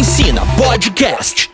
Ensina Podcast.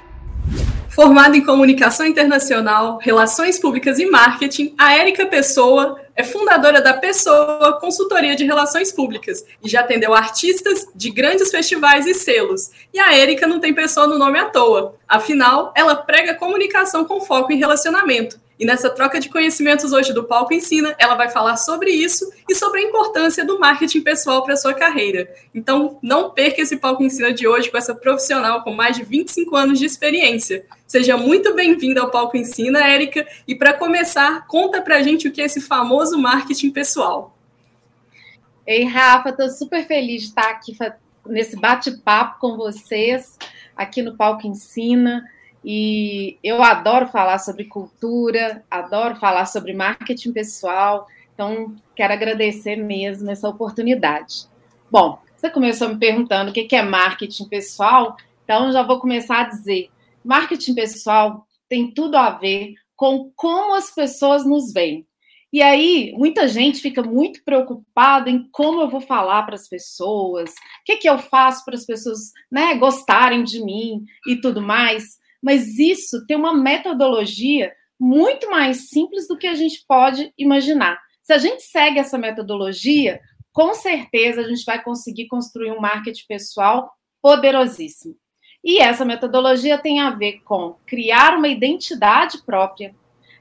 Formada em Comunicação Internacional, Relações Públicas e Marketing, a Érica Pessoa é fundadora da Pessoa Consultoria de Relações Públicas e já atendeu artistas de grandes festivais e selos. E a Érica não tem pessoa no nome à toa. Afinal, ela prega comunicação com foco em relacionamento e nessa troca de conhecimentos hoje do Palco Ensina, ela vai falar sobre isso e sobre a importância do marketing pessoal para a sua carreira. Então, não perca esse Palco Ensina de hoje com essa profissional com mais de 25 anos de experiência. Seja muito bem-vinda ao Palco Ensina, Érica. E para começar, conta para a gente o que é esse famoso marketing pessoal. Ei, Rafa, estou super feliz de estar aqui nesse bate-papo com vocês, aqui no Palco Ensina. E eu adoro falar sobre cultura, adoro falar sobre marketing pessoal, então quero agradecer mesmo essa oportunidade. Bom, você começou me perguntando o que é marketing pessoal, então já vou começar a dizer: marketing pessoal tem tudo a ver com como as pessoas nos veem. E aí, muita gente fica muito preocupada em como eu vou falar para as pessoas, o que, que eu faço para as pessoas né, gostarem de mim e tudo mais mas isso tem uma metodologia muito mais simples do que a gente pode imaginar. Se a gente segue essa metodologia, com certeza a gente vai conseguir construir um marketing pessoal poderosíssimo. E essa metodologia tem a ver com criar uma identidade própria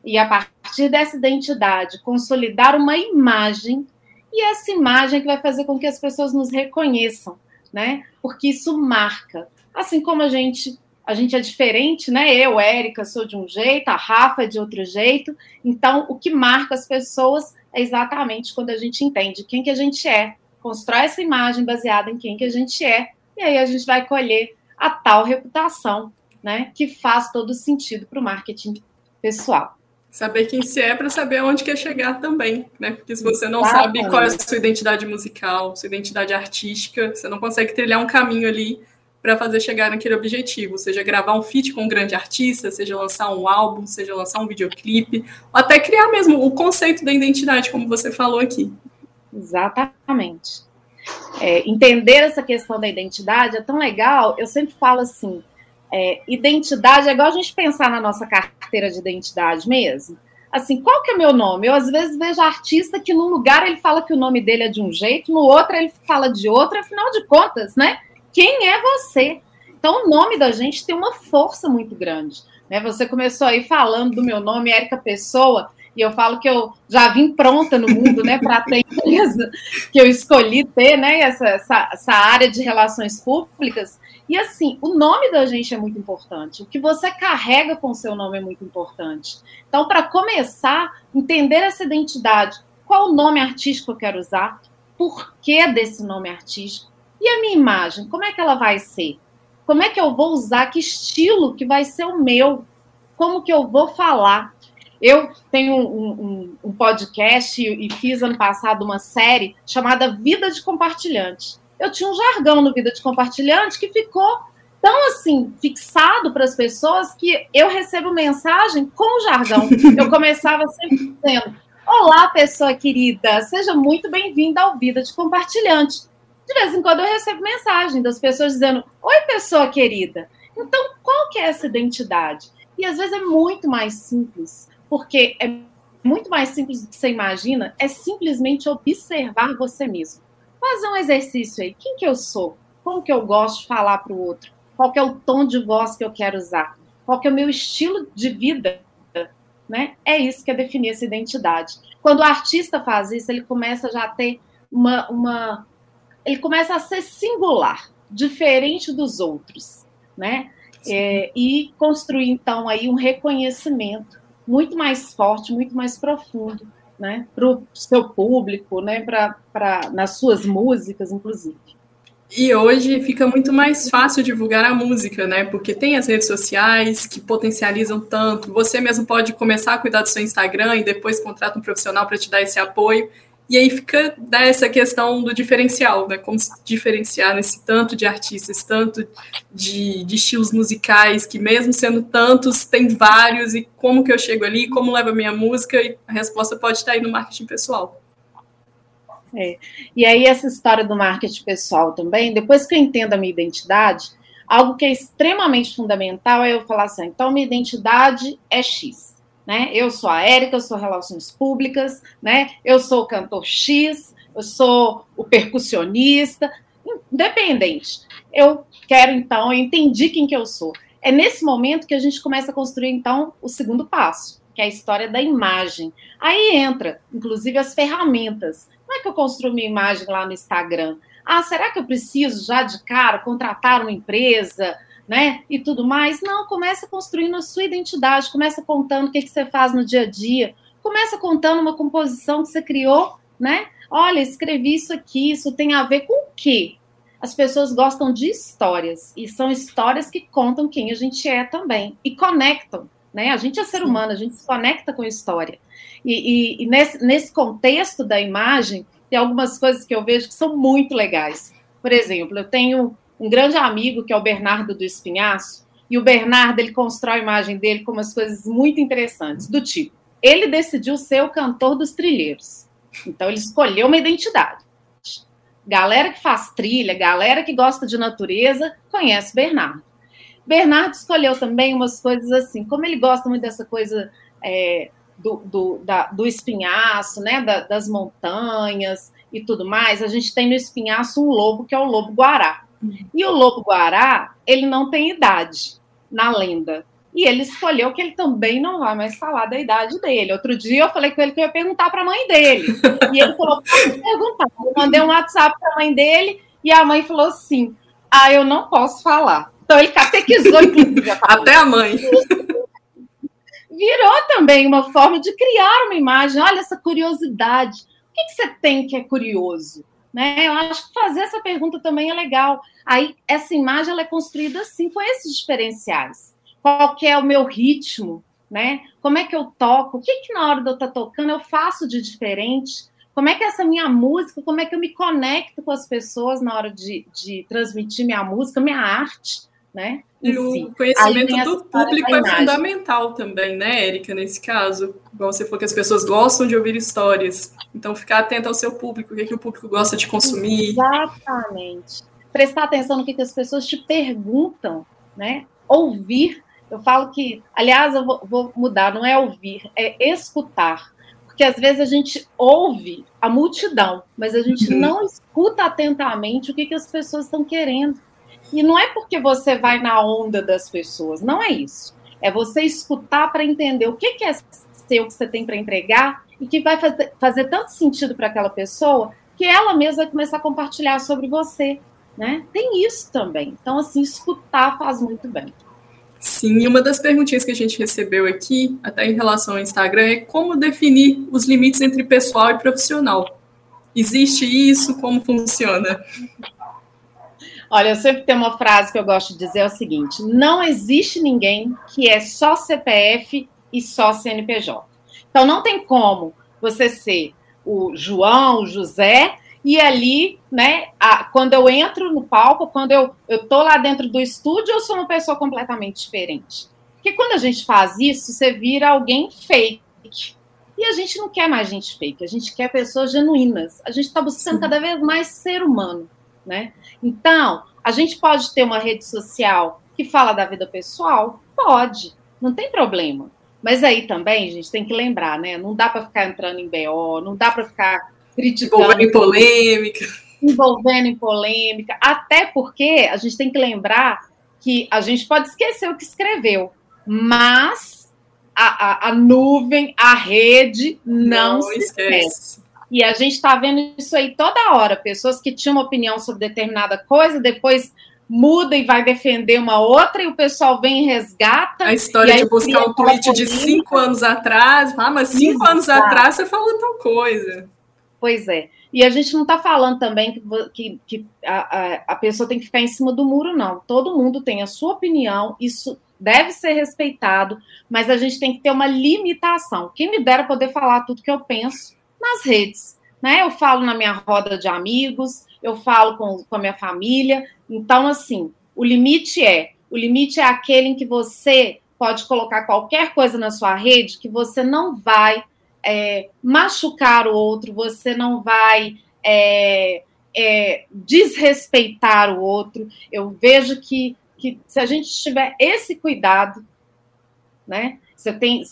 e, a partir dessa identidade, consolidar uma imagem, e essa imagem que vai fazer com que as pessoas nos reconheçam, né? Porque isso marca. Assim como a gente a gente é diferente, né? Eu, Érica, sou de um jeito, a Rafa é de outro jeito. Então, o que marca as pessoas é exatamente quando a gente entende quem que a gente é, constrói essa imagem baseada em quem que a gente é, e aí a gente vai colher a tal reputação, né? Que faz todo sentido para o marketing pessoal. Saber quem se é para saber aonde quer chegar também, né? Porque se você não Exatamente. sabe qual é a sua identidade musical, sua identidade artística, você não consegue trilhar um caminho ali para fazer chegar naquele objetivo, seja gravar um feat com um grande artista, seja lançar um álbum, seja lançar um videoclipe, ou até criar mesmo o conceito da identidade, como você falou aqui. Exatamente. É, entender essa questão da identidade é tão legal. Eu sempre falo assim: é, identidade é igual a gente pensar na nossa carteira de identidade mesmo. Assim, qual que é meu nome? Eu às vezes vejo artista que num lugar ele fala que o nome dele é de um jeito, no outro ele fala de outro, afinal de contas, né? Quem é você. Então, o nome da gente tem uma força muito grande. Né? Você começou aí falando do meu nome, Érica Pessoa, e eu falo que eu já vim pronta no mundo, né, para ter empresa que eu escolhi ter, né, essa, essa, essa, área de relações públicas. E assim, o nome da gente é muito importante. O que você carrega com o seu nome é muito importante. Então, para começar, entender essa identidade, qual o nome artístico eu quero usar, por que desse nome artístico, e a minha imagem, como é que ela vai ser? Como é que eu vou usar? Que estilo que vai ser o meu? Como que eu vou falar? Eu tenho um, um, um podcast e, e fiz ano passado uma série chamada Vida de Compartilhante. Eu tinha um jargão no Vida de Compartilhante que ficou tão assim fixado para as pessoas que eu recebo mensagem com o jargão. Eu começava sempre dizendo: Olá, pessoa querida, seja muito bem-vinda ao Vida de Compartilhante de vez em quando eu recebo mensagem das pessoas dizendo: Oi, pessoa querida. Então, qual que é essa identidade? E às vezes é muito mais simples, porque é muito mais simples do que você imagina, é simplesmente observar você mesmo. Fazer um exercício aí. Quem que eu sou? Como que eu gosto de falar para o outro? Qual que é o tom de voz que eu quero usar? Qual que é o meu estilo de vida? Né? É isso que é definir essa identidade. Quando o artista faz isso, ele começa já a ter uma, uma ele começa a ser singular, diferente dos outros, né? É, e construir então aí um reconhecimento muito mais forte, muito mais profundo, né, para o seu público, né, para nas suas músicas, inclusive. E hoje fica muito mais fácil divulgar a música, né? Porque tem as redes sociais que potencializam tanto. Você mesmo pode começar a cuidar do seu Instagram e depois contrata um profissional para te dar esse apoio. E aí fica dessa questão do diferencial, né? Como se diferenciar nesse tanto de artistas, tanto de, de, estilos musicais, que mesmo sendo tantos, tem vários, e como que eu chego ali, como leva a minha música, e a resposta pode estar aí no marketing pessoal. É. E aí, essa história do marketing pessoal também, depois que eu entendo a minha identidade, algo que é extremamente fundamental é eu falar assim, então minha identidade é X, né? Eu sou a Érica, eu sou relações públicas, né? Eu sou o cantor X, eu sou o percussionista, independente. Eu quero então, eu entendi quem que eu sou. É nesse momento que a gente começa a construir então o segundo passo, que é a história da imagem. Aí entra, inclusive, as ferramentas. Como é que eu construo minha imagem lá no Instagram? Ah, será que eu preciso já de cara contratar uma empresa, né? E tudo mais? Não, começa construindo a sua identidade, começa contando o que, que você faz no dia a dia, começa contando uma composição que você criou, né? Olha, escrevi isso aqui, isso tem a ver com o quê? As pessoas gostam de histórias, e são histórias que contam quem a gente é também, e conectam, né? A gente é ser humano, a gente se conecta com a história. E, e, e nesse, nesse contexto da imagem, tem algumas coisas que eu vejo que são muito legais. Por exemplo, eu tenho um grande amigo que é o Bernardo do Espinhaço, e o Bernardo ele constrói a imagem dele com umas coisas muito interessantes, do tipo, ele decidiu ser o cantor dos trilheiros. Então ele escolheu uma identidade. Galera que faz trilha, galera que gosta de natureza, conhece Bernardo. Bernardo escolheu também umas coisas assim, como ele gosta muito dessa coisa é, do, do, da, do espinhaço, né, da, das montanhas e tudo mais, a gente tem no espinhaço um lobo que é o lobo guará. E o lobo guará, ele não tem idade na lenda. E ele escolheu que ele também não vai mais falar da idade dele. Outro dia eu falei com ele que eu ia perguntar para a mãe dele. E ele falou: pode perguntar. Eu mandei um WhatsApp para a mãe dele e a mãe falou assim: ah, eu não posso falar. Então ele catequizou, inclusive. Até a mãe virou também uma forma de criar uma imagem. Olha essa curiosidade. O que, que você tem que é curioso? Né? Eu acho que fazer essa pergunta também é legal. Aí essa imagem ela é construída assim com esses diferenciais. Qual é o meu ritmo? Né? Como é que eu toco? O que, que na hora de eu estar tocando eu faço de diferente? Como é que essa minha música, como é que eu me conecto com as pessoas na hora de, de transmitir minha música, minha arte? né? E o conhecimento do público é fundamental também, né, Érica, nesse caso. Igual você falou que as pessoas gostam de ouvir histórias. Então, ficar atento ao seu público, o que, é que o público gosta de consumir. Exatamente. Prestar atenção no que, que as pessoas te perguntam, né? Ouvir. Eu falo que, aliás, eu vou, vou mudar, não é ouvir, é escutar. Porque às vezes a gente ouve a multidão, mas a gente uhum. não escuta atentamente o que, que as pessoas estão querendo. E não é porque você vai na onda das pessoas, não é isso. É você escutar para entender o que, que é seu que você tem para entregar e que vai fazer, fazer tanto sentido para aquela pessoa que ela mesma vai começar a compartilhar sobre você. Né? Tem isso também. Então, assim, escutar faz muito bem. Sim, e uma das perguntinhas que a gente recebeu aqui, até em relação ao Instagram, é como definir os limites entre pessoal e profissional. Existe isso? Como funciona? Olha, eu sempre tenho uma frase que eu gosto de dizer é o seguinte: não existe ninguém que é só CPF e só CNPJ. Então não tem como você ser o João, o José e ali, né, a, quando eu entro no palco, quando eu eu tô lá dentro do estúdio, eu sou uma pessoa completamente diferente. Porque quando a gente faz isso, você vira alguém fake. E a gente não quer mais gente fake, a gente quer pessoas genuínas. A gente está buscando cada vez mais ser humano né? Então, a gente pode ter uma rede social que fala da vida pessoal? Pode, não tem problema. Mas aí também, gente, tem que lembrar, né? Não dá para ficar entrando em BO, não dá para ficar criticando. Envolvendo em polêmica. Envolvendo em polêmica. Até porque a gente tem que lembrar que a gente pode esquecer o que escreveu, mas a, a, a nuvem, a rede não, não se esquece. esquece. E a gente está vendo isso aí toda hora. Pessoas que tinham uma opinião sobre determinada coisa, depois muda e vai defender uma outra, e o pessoal vem e resgata. A história de buscar um tweet de cinco anos atrás. Ah, mas cinco Exato. anos atrás você falou tal coisa. Pois é. E a gente não está falando também que, que, que a, a, pessoa tem que ficar em cima do muro, não. Todo mundo tem a sua opinião, isso deve ser respeitado, mas a gente tem que ter uma limitação. Quem me dera poder falar tudo que eu penso nas redes. Né? Eu falo na minha roda de amigos, eu falo com, com a minha família. Então, assim, o limite é: o limite é aquele em que você pode colocar qualquer coisa na sua rede que você não vai é, machucar o outro, você não vai é, é, desrespeitar o outro. Eu vejo que que se a gente tiver esse cuidado, né? Você tem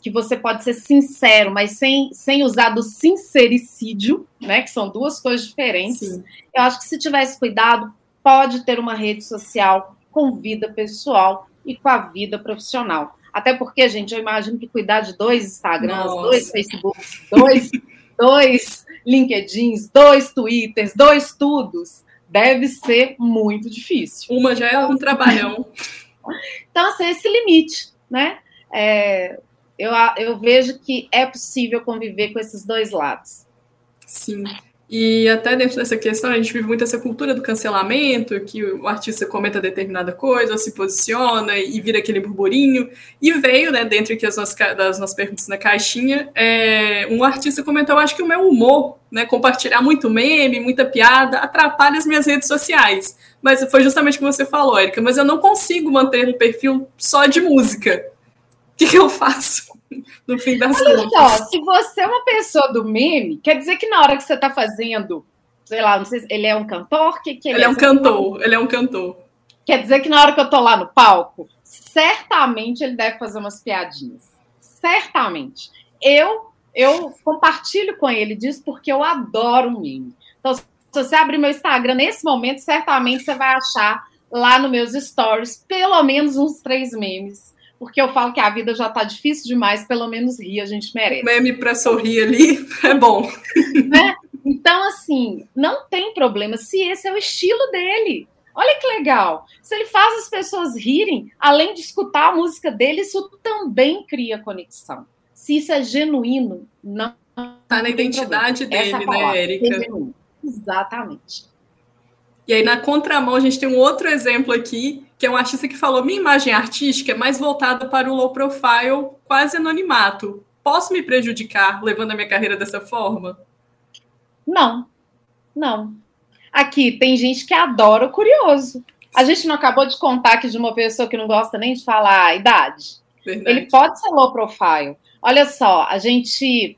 que você pode ser sincero, mas sem, sem usar do sincericídio, né? Que são duas coisas diferentes. Sim. Eu acho que se tivesse cuidado, pode ter uma rede social com vida pessoal e com a vida profissional. Até porque, gente, eu imagino que cuidar de dois Instagrams, Nossa. dois Facebooks, dois, dois LinkedIns, dois Twitters, dois tudos, deve ser muito difícil. Uma já é um trabalhão. Então, assim, esse limite, né? É, eu, eu vejo que é possível conviver com esses dois lados. Sim. E até dentro dessa questão, a gente vive muito essa cultura do cancelamento, que o artista comenta determinada coisa, se posiciona e vira aquele burburinho. E veio, né, dentro das nossas, das nossas perguntas na caixinha, é, um artista comentou, acho que o meu humor, né, compartilhar muito meme, muita piada, atrapalha as minhas redes sociais. Mas foi justamente o que você falou, Érica, mas eu não consigo manter um perfil só de música. O que, que eu faço? no fim das Olha contas. Só, se você é uma pessoa do meme, quer dizer que na hora que você está fazendo, sei lá, não sei se ele é um cantor, que, que ele, ele é, é um cantor, ele é um cantor. Quer dizer que na hora que eu tô lá no palco, certamente ele deve fazer umas piadinhas. Certamente. Eu eu compartilho com ele disso porque eu adoro meme. Então, se você abrir meu Instagram nesse momento, certamente você vai achar lá nos meus stories pelo menos uns três memes porque eu falo que a vida já tá difícil demais, pelo menos rir a gente merece. Meme para sorrir ali é bom. Né? Então, assim, não tem problema se esse é o estilo dele. Olha que legal. Se ele faz as pessoas rirem, além de escutar a música dele, isso também cria conexão. Se isso é genuíno, não. Tá na identidade problema. dele, né, Érica? É Exatamente. E aí, na contramão, a gente tem um outro exemplo aqui, que é um artista que falou: minha imagem artística é mais voltada para o low profile, quase anonimato. Posso me prejudicar levando a minha carreira dessa forma? Não, não. Aqui tem gente que adora o curioso. A gente não acabou de contar aqui de uma pessoa que não gosta nem de falar a idade. Verdade. Ele pode ser low profile. Olha só, a gente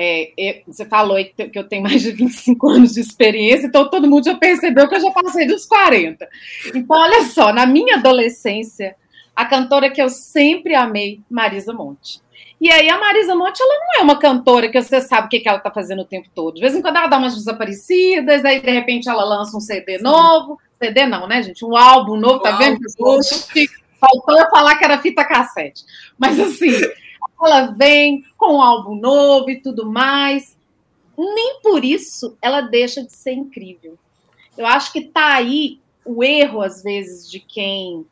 é, eu, você falou que eu tenho mais de 25 anos de experiência, então todo mundo já percebeu que eu já passei dos 40. Então, olha só, na minha adolescência, a cantora que eu sempre amei, Marisa Monte. E aí, a Marisa Monte, ela não é uma cantora que você sabe o que, que ela está fazendo o tempo todo. De vez em quando ela dá umas desaparecidas, aí de repente ela lança um CD novo. CD não, né, gente? Um álbum novo, tá vendo? Faltou eu falar que era fita cassete. Mas assim, ela vem com um álbum novo e tudo mais. Nem por isso ela deixa de ser incrível. Eu acho que tá aí o erro, às vezes, de quem.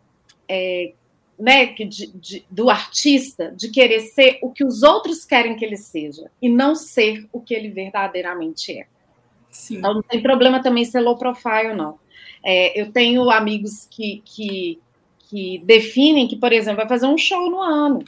É, né, de, de, do artista de querer ser o que os outros querem que ele seja e não ser o que ele verdadeiramente é. Sim. Então não tem problema também ser low profile, não. É, eu tenho amigos que, que, que definem que, por exemplo, vai fazer um show no ano.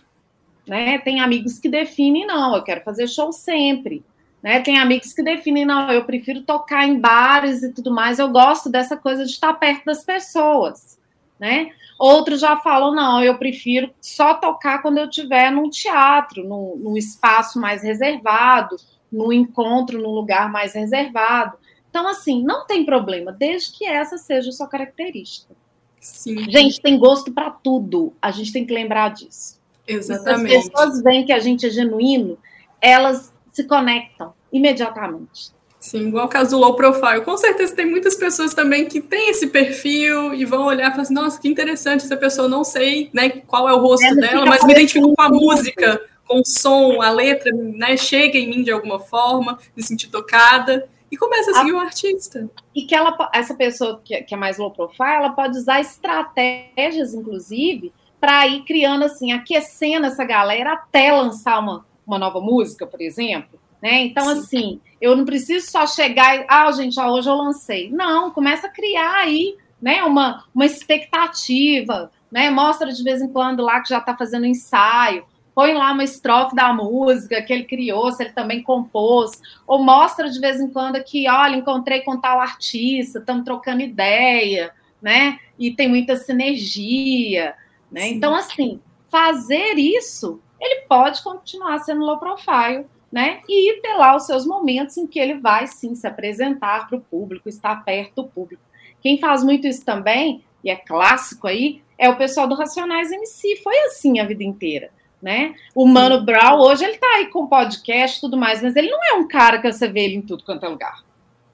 Né? Tem amigos que definem, não, eu quero fazer show sempre. Né? Tem amigos que definem, não, eu prefiro tocar em bares e tudo mais, eu gosto dessa coisa de estar perto das pessoas. Né? Outros já falam, não, eu prefiro só tocar quando eu estiver num teatro, num, num espaço mais reservado, num encontro, num lugar mais reservado. Então, assim, não tem problema, desde que essa seja a sua característica. Sim. Gente, tem gosto para tudo. A gente tem que lembrar disso. Exatamente. Se as pessoas veem que a gente é genuíno, elas se conectam imediatamente. Sim, igual o caso do low profile. Com certeza tem muitas pessoas também que têm esse perfil e vão olhar e falar assim, nossa, que interessante essa pessoa, não sei né, qual é o rosto é, dela, mas me identifico com a música, com o som, a letra, né, chega em mim de alguma forma, me sentir tocada e começa a seguir a... o artista. E que ela, essa pessoa que, que é mais low profile, ela pode usar estratégias, inclusive, para ir criando assim, aquecendo essa galera até lançar uma, uma nova música, por exemplo. Né? Então, Sim. assim, eu não preciso só chegar e, ah, gente, hoje eu lancei. Não, começa a criar aí né, uma, uma expectativa, né? Mostra de vez em quando lá que já está fazendo ensaio, põe lá uma estrofe da música que ele criou, se ele também compôs, ou mostra de vez em quando que, olha, encontrei com tal artista, estamos trocando ideia, né? E tem muita sinergia. Né? Então, assim, fazer isso, ele pode continuar sendo low profile, né? E ter lá os seus momentos em que ele vai sim se apresentar para o público, estar perto do público. Quem faz muito isso também, e é clássico aí, é o pessoal do Racionais MC. Foi assim a vida inteira. Né? O Mano Brown, hoje, ele tá aí com podcast e tudo mais, mas ele não é um cara que você vê ele em tudo quanto é lugar.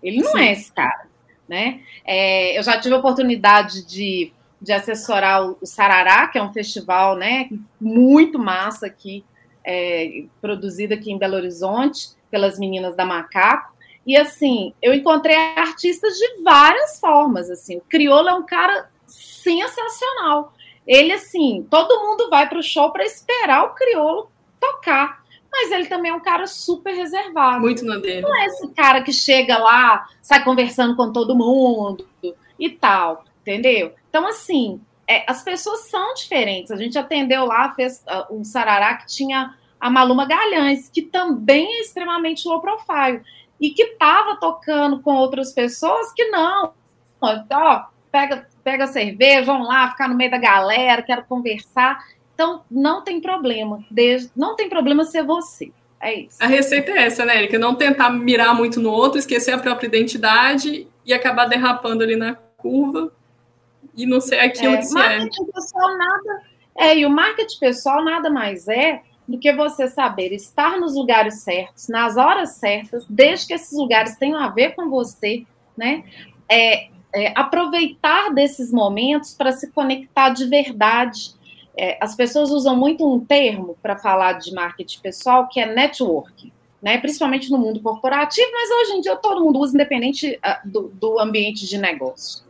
Ele não Sim. é esse cara, né? É, eu já tive a oportunidade de, de assessorar o, Sarará, que é um festival, né, muito massa aqui, é, produzido aqui em Belo Horizonte, pelas meninas da Macaco, e assim, eu encontrei artistas de várias formas, assim, o Criolo é um cara sensacional, ele, assim, todo mundo vai para o show para esperar o crioulo tocar. Mas ele também é um cara super reservado. Muito na dele. Não é esse cara que chega lá, sai conversando com todo mundo e tal, entendeu? Então, assim, é, as pessoas são diferentes. A gente atendeu lá, fez uh, um sarará que tinha a Maluma Galhães, que também é extremamente low profile. E que estava tocando com outras pessoas que não. Ó, pega, pega cerveja, vão lá, ficar no meio da galera, quero conversar. Então, não tem problema. Desde, não tem problema ser você. É isso. A receita é essa, né, Erika? Não tentar mirar muito no outro, esquecer a própria identidade e acabar derrapando ali na curva e não ser aquilo é, que se marketing é. Pessoal nada, é. E o marketing pessoal nada mais é do que você saber estar nos lugares certos, nas horas certas, desde que esses lugares tenham a ver com você, né? É, é, aproveitar desses momentos para se conectar de verdade. É, as pessoas usam muito um termo para falar de marketing pessoal que é network, né? principalmente no mundo corporativo, mas hoje em dia todo mundo usa, independente uh, do, do, ambiente de negócio.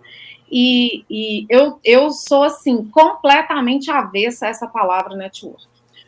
E, e eu, eu sou, assim, completamente avessa a essa palavra network.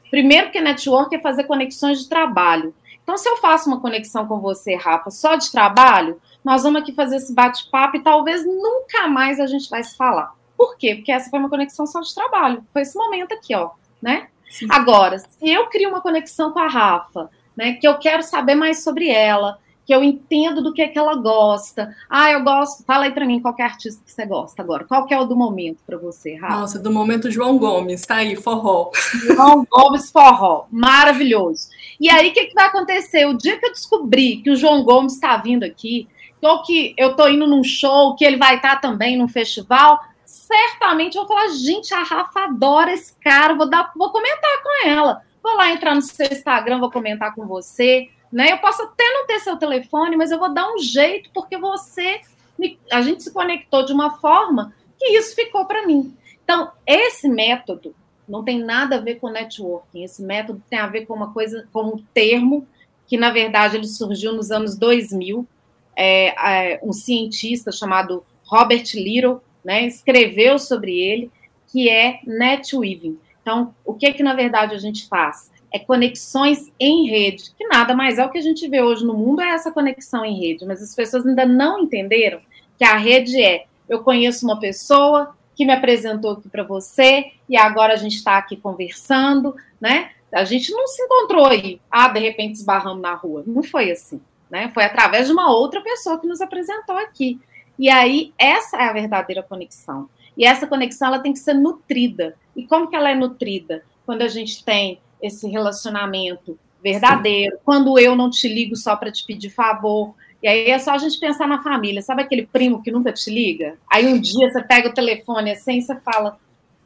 Primeiro que network é fazer conexões de trabalho. Então, se eu faço uma conexão com você, Rafa, só de trabalho, nós vamos aqui fazer esse bate-papo e talvez nunca mais a gente vai se falar. Por quê? Porque essa foi uma conexão só de trabalho. Foi esse momento aqui, ó, né? Sim. Agora, se eu crio uma conexão com a Rafa, né, que eu quero saber mais sobre ela, que eu entendo do que é que ela gosta. Ah, eu gosto. Fala aí para mim qual é artista que você gosta agora. Qual que é o do momento para você, Rafa? Nossa, do momento João Gomes, tá aí, forró. João Gomes forró, maravilhoso. E aí o que, que vai acontecer? O dia que eu descobri que o João Gomes está vindo aqui, ou que eu estou indo num show, que ele vai estar também num festival, certamente eu vou falar, gente, a Rafa adora esse cara, vou, dar, vou comentar com ela. Vou lá entrar no seu Instagram, vou comentar com você. Né? Eu posso até não ter seu telefone, mas eu vou dar um jeito, porque você. Me, a gente se conectou de uma forma que isso ficou para mim. Então, esse método não tem nada a ver com networking. Esse método tem a ver com uma coisa, com um termo que, na verdade, ele surgiu nos anos 2000, é, é, um cientista chamado Robert Little né, escreveu sobre ele, que é netweaving. Então, o que é que na verdade a gente faz? É conexões em rede, que nada mais é o que a gente vê hoje no mundo, é essa conexão em rede, mas as pessoas ainda não entenderam que a rede é eu conheço uma pessoa que me apresentou aqui para você e agora a gente está aqui conversando, né? A gente não se encontrou aí, ah, de repente esbarramos na rua. Não foi assim né? Foi através de uma outra pessoa que nos apresentou aqui. E aí, essa é a verdadeira conexão. E essa conexão ela tem que ser nutrida. E como que ela é nutrida? Quando a gente tem esse relacionamento verdadeiro, quando eu não te ligo só para te pedir favor. E aí é só a gente pensar na família. Sabe aquele primo que nunca te liga? Aí um dia você pega o telefone assim e você fala: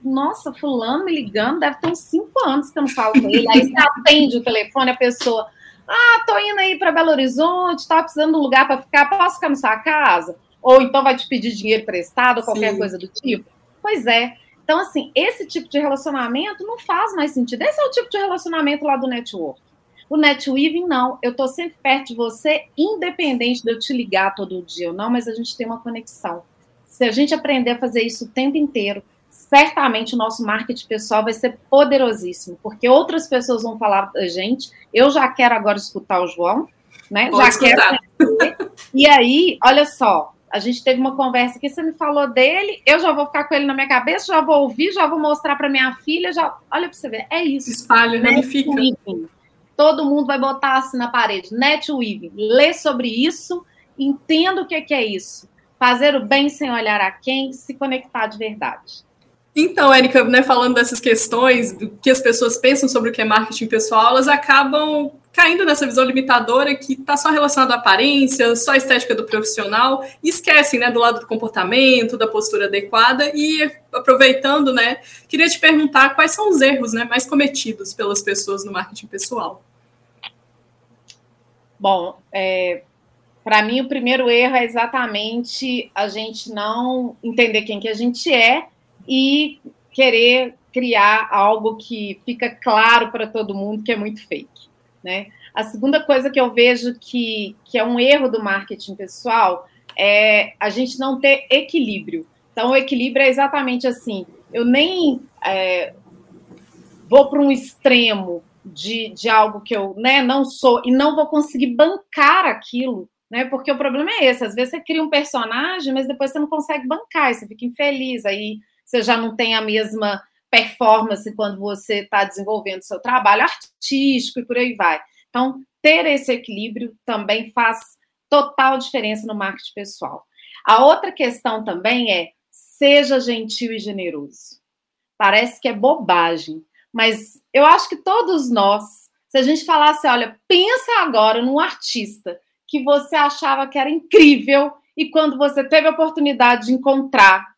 Nossa, fulano me ligando, deve ter uns cinco anos que eu não falo com ele. Aí você atende o telefone, a pessoa. Ah, tô indo aí para Belo Horizonte, tá precisando de um lugar para ficar, posso ficar na sua casa? Ou então vai te pedir dinheiro emprestado, qualquer Sim. coisa do tipo? Pois é. Então, assim, esse tipo de relacionamento não faz mais sentido. Esse é o tipo de relacionamento lá do network. O netweaving, não. Eu tô sempre perto de você, independente de eu te ligar todo dia ou não, mas a gente tem uma conexão. Se a gente aprender a fazer isso o tempo inteiro, certamente o nosso marketing pessoal vai ser poderosíssimo, porque outras pessoas vão falar da gente. Eu já quero agora escutar o João, né? Pode já escutar. quero. E aí, olha só, a gente teve uma conversa que você me falou dele, eu já vou ficar com ele na minha cabeça, já vou ouvir, já vou mostrar para minha filha, já. Olha para você ver, é isso. Espalha, né? Fica. Todo mundo vai botar assim na parede. Netweaving. Lê sobre isso, entenda o que é isso. Fazer o bem sem olhar a quem, se conectar de verdade. Então, Érica, né, falando dessas questões, do que as pessoas pensam sobre o que é marketing pessoal, elas acabam caindo nessa visão limitadora que está só relacionada à aparência, só à estética do profissional, e esquecem né, do lado do comportamento, da postura adequada. E aproveitando, né, queria te perguntar quais são os erros né, mais cometidos pelas pessoas no marketing pessoal. Bom, é, para mim o primeiro erro é exatamente a gente não entender quem que a gente é e querer criar algo que fica claro para todo mundo que é muito fake, né? A segunda coisa que eu vejo que, que é um erro do marketing pessoal é a gente não ter equilíbrio. Então, o equilíbrio é exatamente assim: eu nem é, vou para um extremo de, de algo que eu né, não sou e não vou conseguir bancar aquilo, né? Porque o problema é esse: às vezes você cria um personagem, mas depois você não consegue bancar, você fica infeliz, aí você já não tem a mesma performance quando você está desenvolvendo seu trabalho artístico e por aí vai. Então, ter esse equilíbrio também faz total diferença no marketing pessoal. A outra questão também é seja gentil e generoso. Parece que é bobagem, mas eu acho que todos nós, se a gente falasse, olha, pensa agora num artista que você achava que era incrível e quando você teve a oportunidade de encontrar,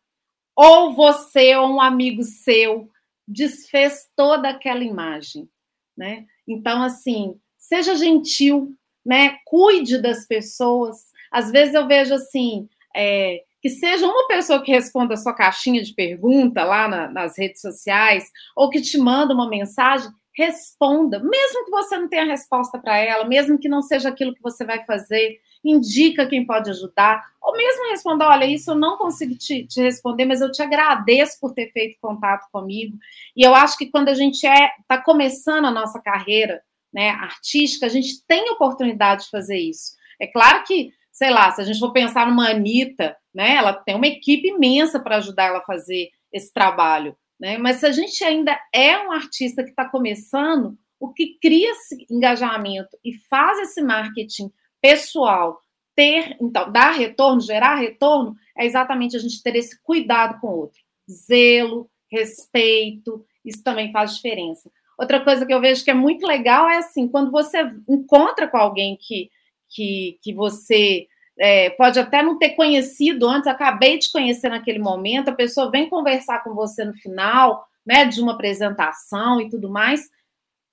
ou você ou um amigo seu desfez toda aquela imagem, né? Então, assim, seja gentil, né? Cuide das pessoas. Às vezes eu vejo assim, é, que seja uma pessoa que responda a sua caixinha de pergunta lá na, nas redes sociais, ou que te manda uma mensagem, responda, mesmo que você não tenha resposta para ela, mesmo que não seja aquilo que você vai fazer, indica quem pode ajudar, ou mesmo responda: olha, isso eu não consigo te, te, responder, mas eu te agradeço por ter feito contato comigo. E eu acho que quando a gente é está começando a nossa carreira né, artística, a gente tem oportunidade de fazer isso. É claro que, sei lá, se a gente for pensar numa Anitta, né, ela tem uma equipe imensa para ajudar ela a fazer esse trabalho. Né? Mas se a gente ainda é um artista que está começando, o que cria esse engajamento e faz esse marketing pessoal ter, então, dar retorno, gerar retorno, é exatamente a gente ter esse cuidado com o outro. Zelo, respeito, isso também faz diferença. Outra coisa que eu vejo que é muito legal é assim, quando você encontra com alguém que, que, que você é, pode até não ter conhecido antes, acabei de conhecer naquele momento, a pessoa vem conversar com você no final, né, de uma apresentação e tudo mais,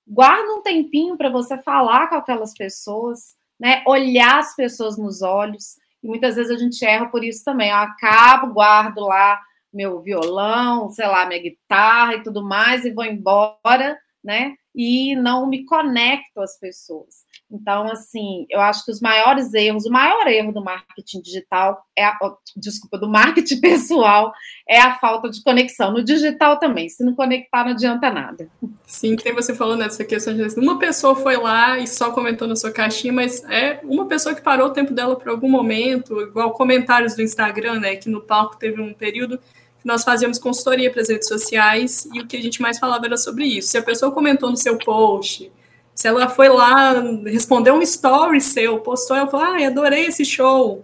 guarda um tempinho para você falar com aquelas pessoas, né, olhar as pessoas nos olhos, e muitas vezes a gente erra por isso também, eu acabo, guardo lá meu violão, sei lá, minha guitarra e tudo mais, e vou embora, né, e não me conecto às pessoas. Então, assim, eu acho que os maiores erros, o maior erro do marketing digital é a, desculpa, do marketing pessoal é a falta de conexão. No digital também, se não conectar, não adianta nada. Sim, que você falou nessa questão de uma pessoa foi lá e só comentou na sua caixinha, mas é uma pessoa que parou o tempo dela por algum momento, igual comentários do Instagram, né? Que no palco teve um período nós fazíamos consultoria para as redes sociais e o que a gente mais falava era sobre isso. Se a pessoa comentou no seu post se ela foi lá, respondeu um story seu, postou, ela falou, ah, adorei esse show.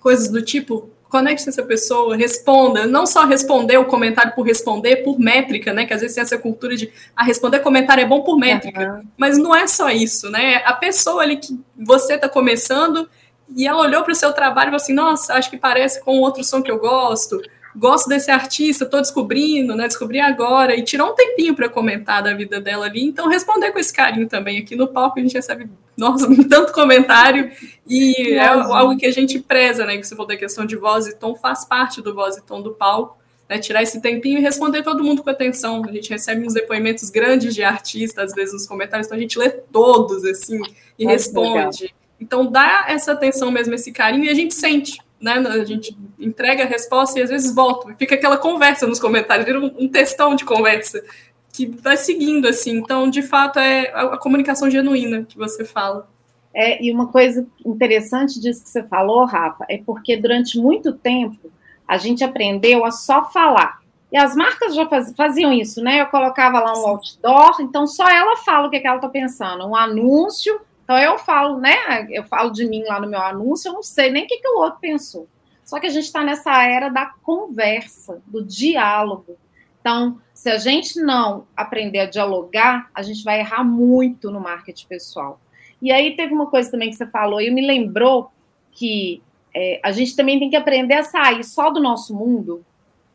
Coisas do tipo, conecte essa pessoa, responda. Não só responder o comentário por responder, por métrica, né? Que às vezes tem essa cultura de ah, responder comentário é bom por métrica. Uhum. Mas não é só isso, né? A pessoa ali que você está começando e ela olhou para o seu trabalho e falou assim: nossa, acho que parece com outro som que eu gosto gosto desse artista, estou descobrindo, né? Descobri agora, e tirou um tempinho para comentar da vida dela ali, então responder com esse carinho também. Aqui no palco a gente recebe, nossa, tanto comentário, e é algo que a gente preza, né? Que você falou da questão de voz e tom, faz parte do voz e tom do palco. Né, tirar esse tempinho e responder todo mundo com atenção. A gente recebe uns depoimentos grandes de artistas, às vezes, nos comentários, então a gente lê todos, assim, e Nossa, responde. Legal. Então, dá essa atenção mesmo, esse carinho, e a gente sente né? A gente entrega a resposta e às vezes volta. Fica aquela conversa nos comentários, vira um, um textão de conversa que vai seguindo assim. Então, de fato, é a, a comunicação genuína que você fala. É, e uma coisa interessante disso que você falou, Rafa, é porque durante muito tempo a gente aprendeu a só falar. E as marcas já faz, faziam isso, né? Eu colocava lá um outdoor, então só ela fala o que, é que ela está pensando. Um anúncio, então eu falo, né? Eu falo de mim lá no meu anúncio, eu não sei nem o que, que o outro pensou. Só que a gente está nessa era da conversa, do diálogo. Então, se a gente não aprender a dialogar, a gente vai errar muito no marketing pessoal. E aí teve uma coisa também que você falou, e me lembrou que é, a gente também tem que aprender a sair só do nosso mundo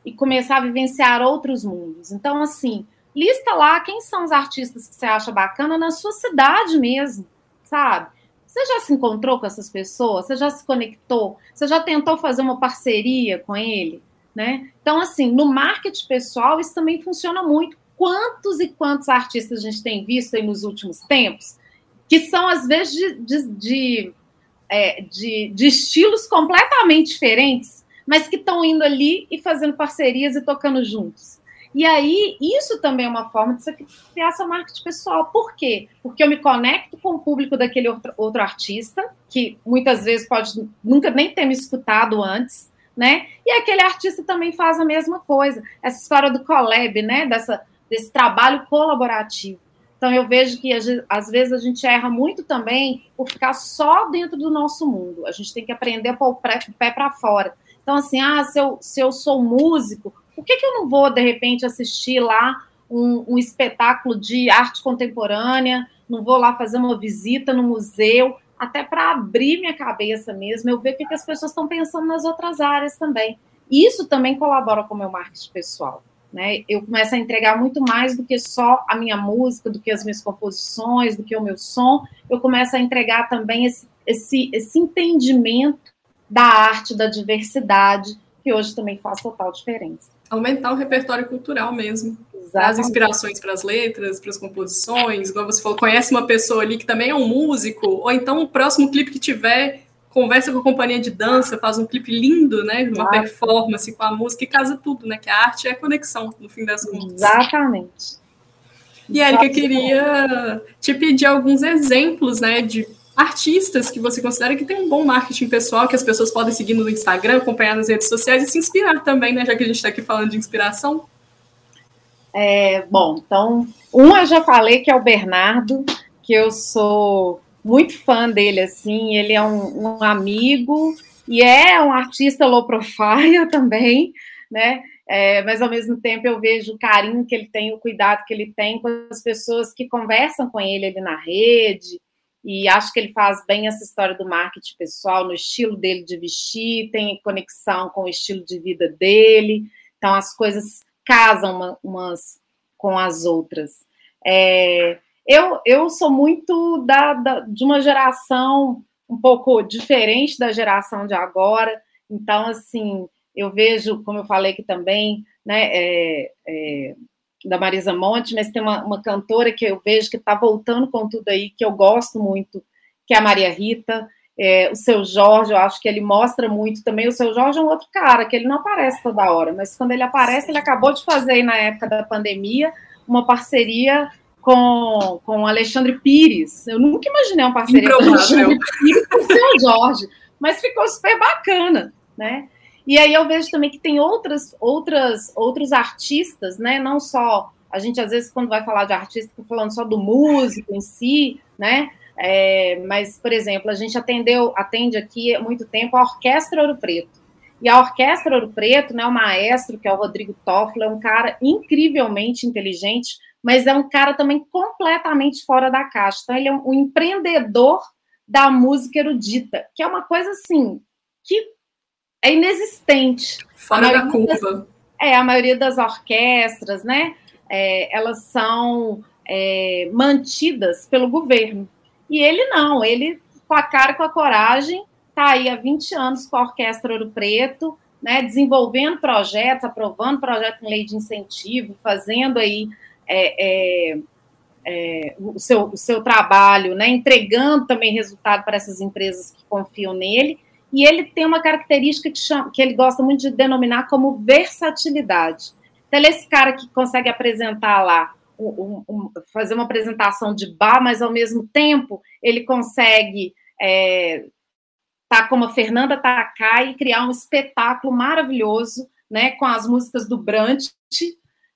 e começar a vivenciar outros mundos. Então, assim, lista lá quem são os artistas que você acha bacana na sua cidade mesmo, sabe? Você já se encontrou com essas pessoas? Você já se conectou? Você já tentou fazer uma parceria com ele? Né? Então, assim, no marketing pessoal, isso também funciona muito. Quantos e quantos artistas a gente tem visto nos últimos tempos, que são, às vezes, de, de, de, é, de, de estilos completamente diferentes, mas que estão indo ali e fazendo parcerias e tocando juntos. E aí, isso também é uma forma de você criar seu marketing pessoal. Por quê? Porque eu me conecto com o público daquele outro, outro artista, que muitas vezes pode nunca nem ter me escutado antes, né? E aquele artista também faz a mesma coisa. Essa história do collab, né? Dessa, desse trabalho colaborativo. Então, eu vejo que às vezes a gente erra muito também por ficar só dentro do nosso mundo. A gente tem que aprender a pôr o pé para fora. Então, assim, ah, se eu, se eu sou músico, por que, que eu não vou, de repente, assistir lá um, um espetáculo de arte contemporânea? Não vou lá fazer uma visita no museu? até para abrir minha cabeça mesmo, eu ver o que, que as pessoas estão pensando nas outras áreas também. Isso também colabora com o meu marketing pessoal. Né? Eu começo a entregar muito mais do que só a minha música, do que as minhas composições, do que o meu som. Eu começo a entregar também esse, esse, esse entendimento da arte, da diversidade, que hoje também faz total diferença aumentar o repertório cultural mesmo. As inspirações para as letras, para as composições, igual você falou, conhece uma pessoa ali que também é um músico, ou então o próximo clipe que tiver, conversa com a companhia de dança, faz um clipe lindo, né? Uma claro. performance com a música e casa tudo, né? Que a arte é a conexão, no fim das contas. Exatamente. E Érica, queria te pedir alguns exemplos, né, de artistas que você considera que tem um bom marketing pessoal, que as pessoas podem seguir no Instagram, acompanhar nas redes sociais e se inspirar também, né? Já que a gente está aqui falando de inspiração. É, bom, então, um eu já falei que é o Bernardo, que eu sou muito fã dele, assim, ele é um, um amigo e é um artista low profile também, né? É, mas ao mesmo tempo eu vejo o carinho que ele tem, o cuidado que ele tem com as pessoas que conversam com ele ali na rede, e acho que ele faz bem essa história do marketing pessoal, no estilo dele de vestir, tem conexão com o estilo de vida dele, então as coisas casam uma, umas com as outras. É, eu, eu sou muito da, da, de uma geração um pouco diferente da geração de agora, então, assim, eu vejo, como eu falei aqui também, né, é, é, da Marisa Monte, mas tem uma, uma cantora que eu vejo que está voltando com tudo aí, que eu gosto muito, que é a Maria Rita. É, o seu Jorge, eu acho que ele mostra muito também. O seu Jorge é um outro cara, que ele não aparece toda hora, mas quando ele aparece, ele acabou de fazer na época da pandemia uma parceria com, com Alexandre Pires. Eu nunca imaginei uma parceria com Alexandre Pires com o seu Jorge, mas ficou super bacana, né? E aí eu vejo também que tem outras, outras, outros artistas, né? Não só a gente às vezes quando vai falar de artista, está falando só do músico em si, né? É, mas, por exemplo, a gente atendeu, atende aqui há muito tempo a Orquestra Ouro Preto. E a Orquestra Ouro Preto, né, o maestro, que é o Rodrigo Toffler, é um cara incrivelmente inteligente, mas é um cara também completamente fora da caixa. Então, ele é um empreendedor da música erudita, que é uma coisa assim que é inexistente. Fora da curva. É, a maioria das orquestras, né? É, elas são é, mantidas pelo governo. E ele não, ele, com a cara e com a coragem, está aí há 20 anos com a Orquestra Ouro Preto, né, desenvolvendo projetos, aprovando projetos em lei de incentivo, fazendo aí é, é, é, o, seu, o seu trabalho, né, entregando também resultado para essas empresas que confiam nele, e ele tem uma característica que, chama, que ele gosta muito de denominar como versatilidade. Então, ele é esse cara que consegue apresentar lá, um, um, fazer uma apresentação de bar, mas ao mesmo tempo ele consegue é, tá como a Fernanda Takai e criar um espetáculo maravilhoso, né, com as músicas do Brant,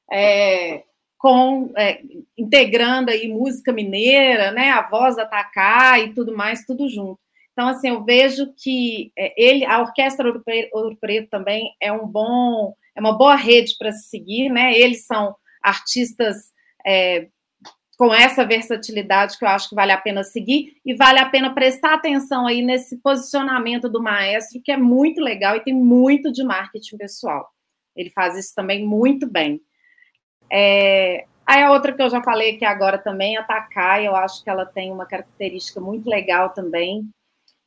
é, com é, integrando aí música mineira, né, a voz da Takai e tudo mais, tudo junto. Então, assim, eu vejo que é, ele, a Orquestra Ouro Preto também é um bom, é uma boa rede para se seguir, né? Eles são artistas é, com essa versatilidade que eu acho que vale a pena seguir e vale a pena prestar atenção aí nesse posicionamento do maestro, que é muito legal e tem muito de marketing pessoal. Ele faz isso também muito bem. É, aí a outra que eu já falei aqui agora também, a Takai, eu acho que ela tem uma característica muito legal também.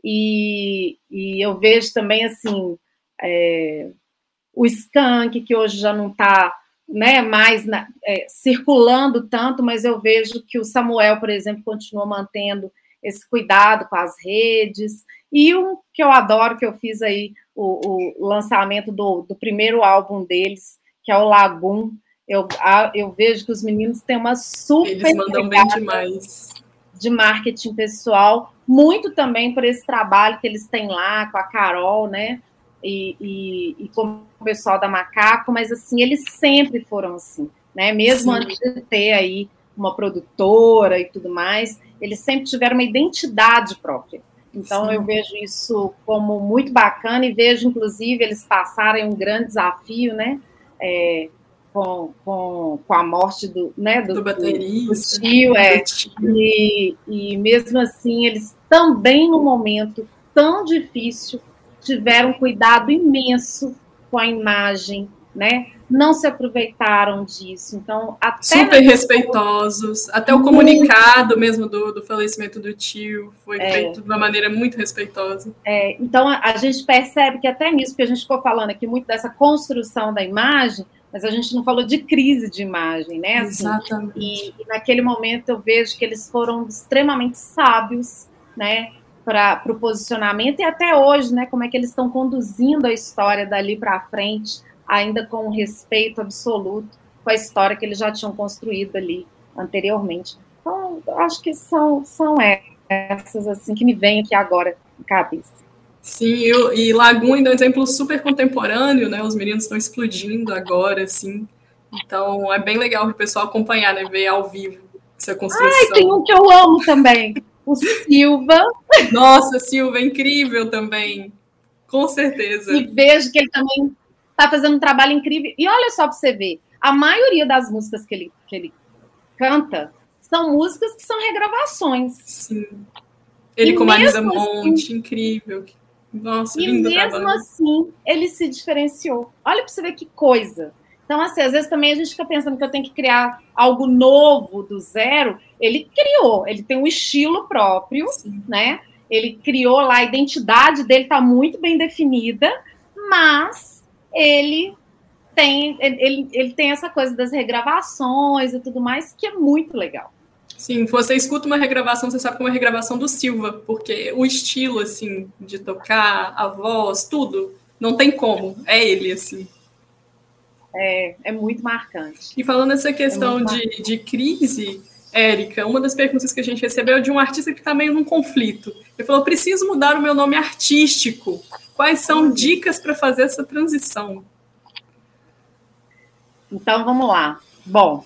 E, e eu vejo também, assim, é, o Skank, que hoje já não está né, mais na, é, circulando tanto, mas eu vejo que o Samuel, por exemplo, continua mantendo esse cuidado com as redes. E um que eu adoro, que eu fiz aí o, o lançamento do, do, primeiro álbum deles, que é o Lagoon. Eu, a, eu vejo que os meninos têm uma super. Eles mandam bem demais. De marketing pessoal, muito também por esse trabalho que eles têm lá com a Carol, né? e, e, e com o pessoal da Macaco, mas assim, eles sempre foram assim, né? Mesmo Sim. antes de ter aí uma produtora e tudo mais, eles sempre tiveram uma identidade própria. Então Sim. eu vejo isso como muito bacana e vejo, inclusive, eles passarem um grande desafio, né? É, com, com, com a morte do, né, do, do baterista, do tio, é, e, e mesmo assim eles também no momento tão difícil tiveram cuidado imenso com a imagem, né? Não se aproveitaram disso. Então, até super respeitosos, até o comunicado mesmo do, do falecimento do tio foi é. feito de uma maneira muito respeitosa. É, então, a, a gente percebe que até nisso que a gente ficou falando aqui muito dessa construção da imagem, mas a gente não falou de crise de imagem, né? Assim, Exatamente. E, e naquele momento eu vejo que eles foram extremamente sábios, né? para o posicionamento e até hoje, né, como é que eles estão conduzindo a história dali para frente, ainda com respeito absoluto com a história que eles já tinham construído ali anteriormente. Então, acho que são, são essas assim que me vêm aqui agora na cabeça. Sim, eu, e Lagoon ainda é um exemplo super contemporâneo, né? Os meninos estão explodindo agora, assim. Então é bem legal o pessoal acompanhar, né? Ver ao vivo essa construção. Ai, tem um que eu amo também. O Silva. Nossa, Silva, é incrível também. Com certeza. E vejo que ele também está fazendo um trabalho incrível. E olha só para você ver, a maioria das músicas que ele, que ele canta são músicas que são regravações. Sim. Ele e com Marisa assim, Monte, incrível. Nossa, e lindo mesmo trabalho. assim, ele se diferenciou. Olha para você ver que coisa. Então, assim, às vezes também a gente fica pensando que eu tenho que criar algo novo do zero. Ele criou, ele tem um estilo próprio, Sim. né? Ele criou lá, a identidade dele está muito bem definida, mas ele tem, ele, ele tem essa coisa das regravações e tudo mais, que é muito legal. Sim, você escuta uma regravação, você sabe que é uma regravação do Silva, porque o estilo, assim, de tocar, a voz, tudo, não tem como, é ele, assim é, é muito marcante. E falando nessa questão é de, de crise, Érica, uma das perguntas que a gente recebeu é de um artista que está meio num conflito. Ele falou: preciso mudar o meu nome artístico. Quais são uhum. dicas para fazer essa transição? Então vamos lá. Bom,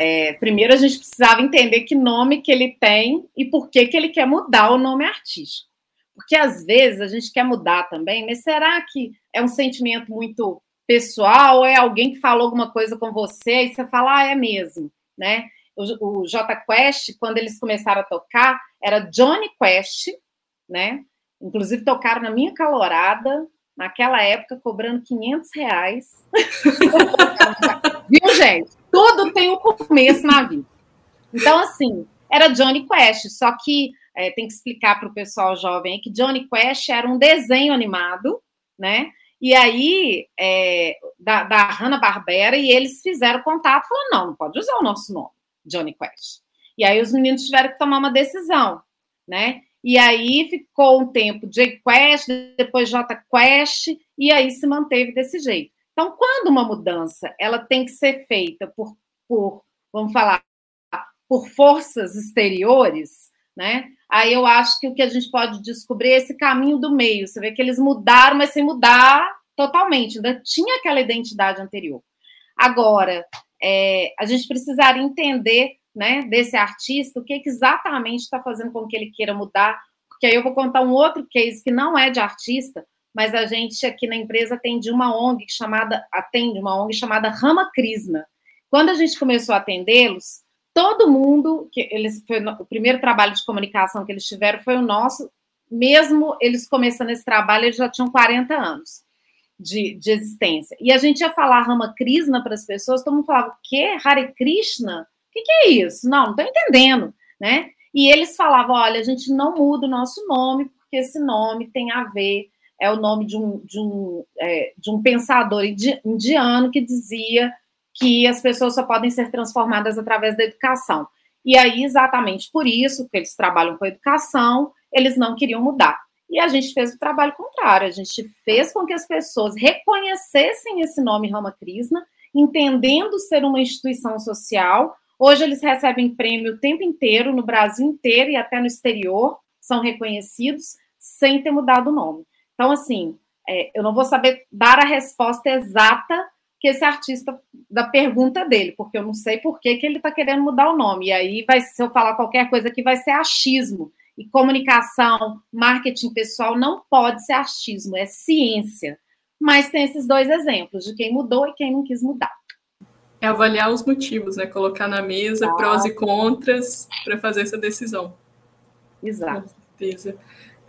é, primeiro a gente precisava entender que nome que ele tem e por que, que ele quer mudar o nome artístico. Porque às vezes a gente quer mudar também, mas será que é um sentimento muito pessoal, é alguém que falou alguma coisa com você e você fala, ah, é mesmo, né? O, o J Quest, quando eles começaram a tocar, era Johnny Quest, né? Inclusive tocaram na minha calorada, naquela época, cobrando 500 reais. Viu, gente? Tudo tem um começo na vida. Então, assim, era Johnny Quest, só que é, tem que explicar para o pessoal jovem que Johnny Quest era um desenho animado, né? E aí, é, da, da Hanna-Barbera, e eles fizeram contato, falaram, não, não pode usar o nosso nome, Johnny Quest. E aí os meninos tiveram que tomar uma decisão, né? E aí ficou um tempo J Quest, depois J Quest, e aí se manteve desse jeito. Então, quando uma mudança ela tem que ser feita por, por vamos falar, por forças exteriores, né? Aí eu acho que o que a gente pode descobrir é esse caminho do meio. Você vê que eles mudaram, mas sem mudar totalmente. Ainda tinha aquela identidade anterior. Agora, é, a gente precisaria entender né, desse artista o que, que exatamente está fazendo com que ele queira mudar. Porque aí eu vou contar um outro case que não é de artista, mas a gente aqui na empresa atende uma ONG chamada, atende uma ONG chamada Rama Krishna. Quando a gente começou a atendê-los, todo mundo, que eles foi o primeiro trabalho de comunicação que eles tiveram foi o nosso, mesmo eles começando esse trabalho, eles já tinham 40 anos de, de existência. E a gente ia falar Rama Krishna para as pessoas, todo mundo falava, o quê? Hare Krishna? O que, que é isso? Não, não estou entendendo, né? E eles falavam, olha, a gente não muda o nosso nome, porque esse nome tem a ver, é o nome de um, de um, é, de um pensador indiano que dizia que as pessoas só podem ser transformadas através da educação. E aí, exatamente por isso, que eles trabalham com educação, eles não queriam mudar. E a gente fez o trabalho contrário, a gente fez com que as pessoas reconhecessem esse nome Rama Krishna, entendendo ser uma instituição social. Hoje eles recebem prêmio o tempo inteiro, no Brasil inteiro e até no exterior, são reconhecidos, sem ter mudado o nome. Então, assim, é, eu não vou saber dar a resposta exata que esse artista da pergunta dele, porque eu não sei por que, que ele está querendo mudar o nome. E aí, vai, se eu falar qualquer coisa aqui, vai ser achismo. E comunicação, marketing pessoal não pode ser achismo, é ciência. Mas tem esses dois exemplos de quem mudou e quem não quis mudar. É avaliar os motivos, né? Colocar na mesa ah. prós e contras para fazer essa decisão. Exato. Com certeza.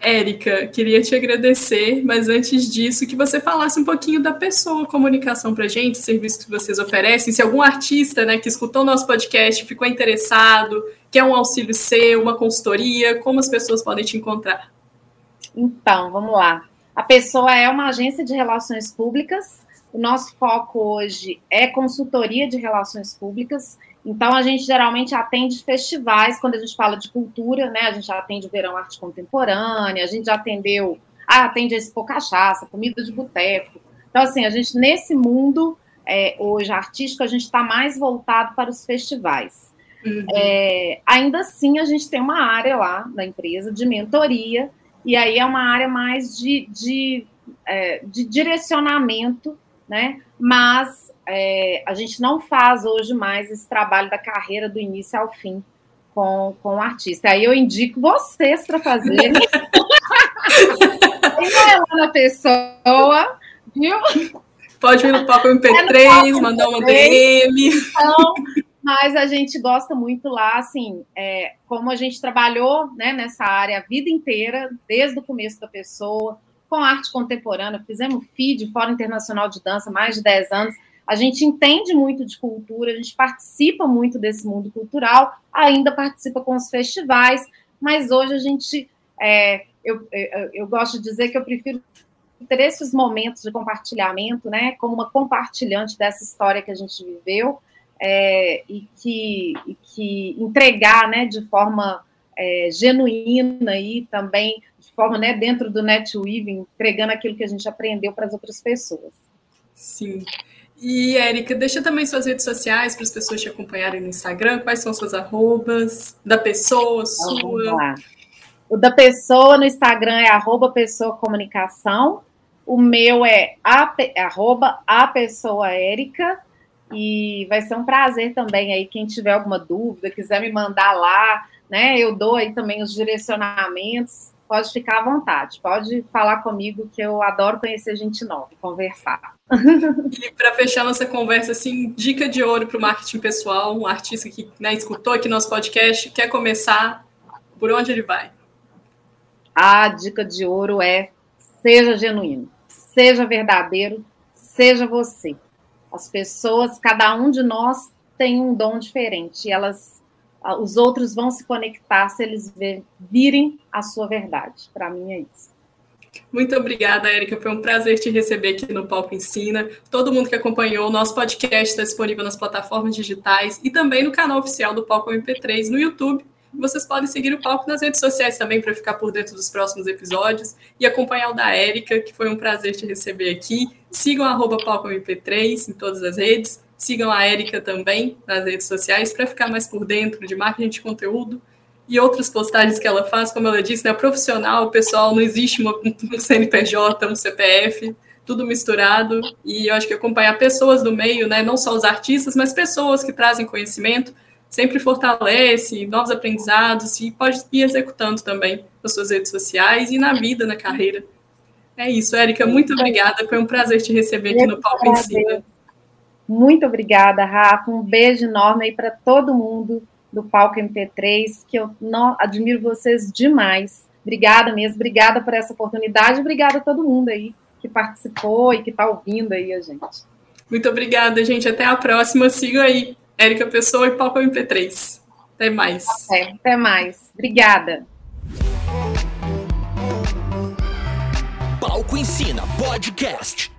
Érica, queria te agradecer, mas antes disso, que você falasse um pouquinho da pessoa comunicação para gente, serviço que vocês oferecem. Se algum artista né, que escutou o nosso podcast ficou interessado, quer um auxílio seu, uma consultoria, como as pessoas podem te encontrar? Então, vamos lá. A pessoa é uma agência de relações públicas. O nosso foco hoje é consultoria de relações públicas. Então, a gente geralmente atende festivais, quando a gente fala de cultura, né? A gente já atende o Verão Arte Contemporânea, a gente já atendeu, ah, atende a Expo Cachaça, comida de boteco. Então, assim, a gente, nesse mundo, é, hoje, artístico, a gente está mais voltado para os festivais. Uhum. É, ainda assim, a gente tem uma área lá na empresa de mentoria, e aí é uma área mais de, de, é, de direcionamento, né? Mas é, a gente não faz hoje mais esse trabalho da carreira do início ao fim com, com o artista. Aí eu indico vocês para fazerem. vai lá na pessoa, viu? Pode vir no Papo MP3, é mandar uma DM. Então, mas a gente gosta muito lá, assim, é, como a gente trabalhou né, nessa área a vida inteira, desde o começo da pessoa, com arte contemporânea, fizemos FID, Fórum Internacional de Dança, mais de 10 anos, a gente entende muito de cultura, a gente participa muito desse mundo cultural, ainda participa com os festivais, mas hoje a gente, é, eu, eu, eu gosto de dizer que eu prefiro ter esses momentos de compartilhamento, né, como uma compartilhante dessa história que a gente viveu, é, e, que, e que entregar, né, de forma é, genuína e também de forma, né, dentro do netweaving, entregando aquilo que a gente aprendeu para as outras pessoas. Sim. E, Érica, deixa também suas redes sociais para as pessoas te acompanharem no Instagram. Quais são suas arrobas? Da pessoa, sua? O da pessoa no Instagram é arroba pessoa comunicação. O meu é a, arroba a pessoa Érica. E vai ser um prazer também aí, quem tiver alguma dúvida, quiser me mandar lá, né? Eu dou aí também os direcionamentos pode ficar à vontade, pode falar comigo que eu adoro conhecer gente nova, conversar. E para fechar nossa conversa, assim, dica de ouro para o marketing pessoal, um artista que né, escutou aqui nosso podcast, quer começar, por onde ele vai? A dica de ouro é seja genuíno, seja verdadeiro, seja você. As pessoas, cada um de nós tem um dom diferente, e elas os outros vão se conectar se eles virem a sua verdade. Para mim é isso. Muito obrigada, Érica. Foi um prazer te receber aqui no Palco Ensina. Todo mundo que acompanhou, o nosso podcast está disponível nas plataformas digitais e também no canal oficial do Palco MP3 no YouTube. Vocês podem seguir o Palco nas redes sociais também para ficar por dentro dos próximos episódios e acompanhar o da Érica, que foi um prazer te receber aqui. Sigam arroba Palco MP3 em todas as redes. Sigam a Érica também nas redes sociais para ficar mais por dentro de marketing de conteúdo e outras postagens que ela faz, como ela disse, né, profissional, pessoal, não existe uma, um CNPJ, um CPF, tudo misturado. E eu acho que acompanhar pessoas do meio, né, não só os artistas, mas pessoas que trazem conhecimento, sempre fortalece novos aprendizados e pode ir executando também nas suas redes sociais e na vida, na carreira. É isso, Érica, muito obrigada. Foi um prazer te receber aqui no Palco Ensina. Muito obrigada, Rafa. Um beijo enorme aí para todo mundo do Palco MP3, que eu não, admiro vocês demais. Obrigada mesmo, obrigada por essa oportunidade, obrigada a todo mundo aí que participou e que está ouvindo aí a gente. Muito obrigada, gente. Até a próxima. Sigam aí, Érica Pessoa e Palco MP3. Até mais. Até, até mais. Obrigada. Palco Ensina Podcast.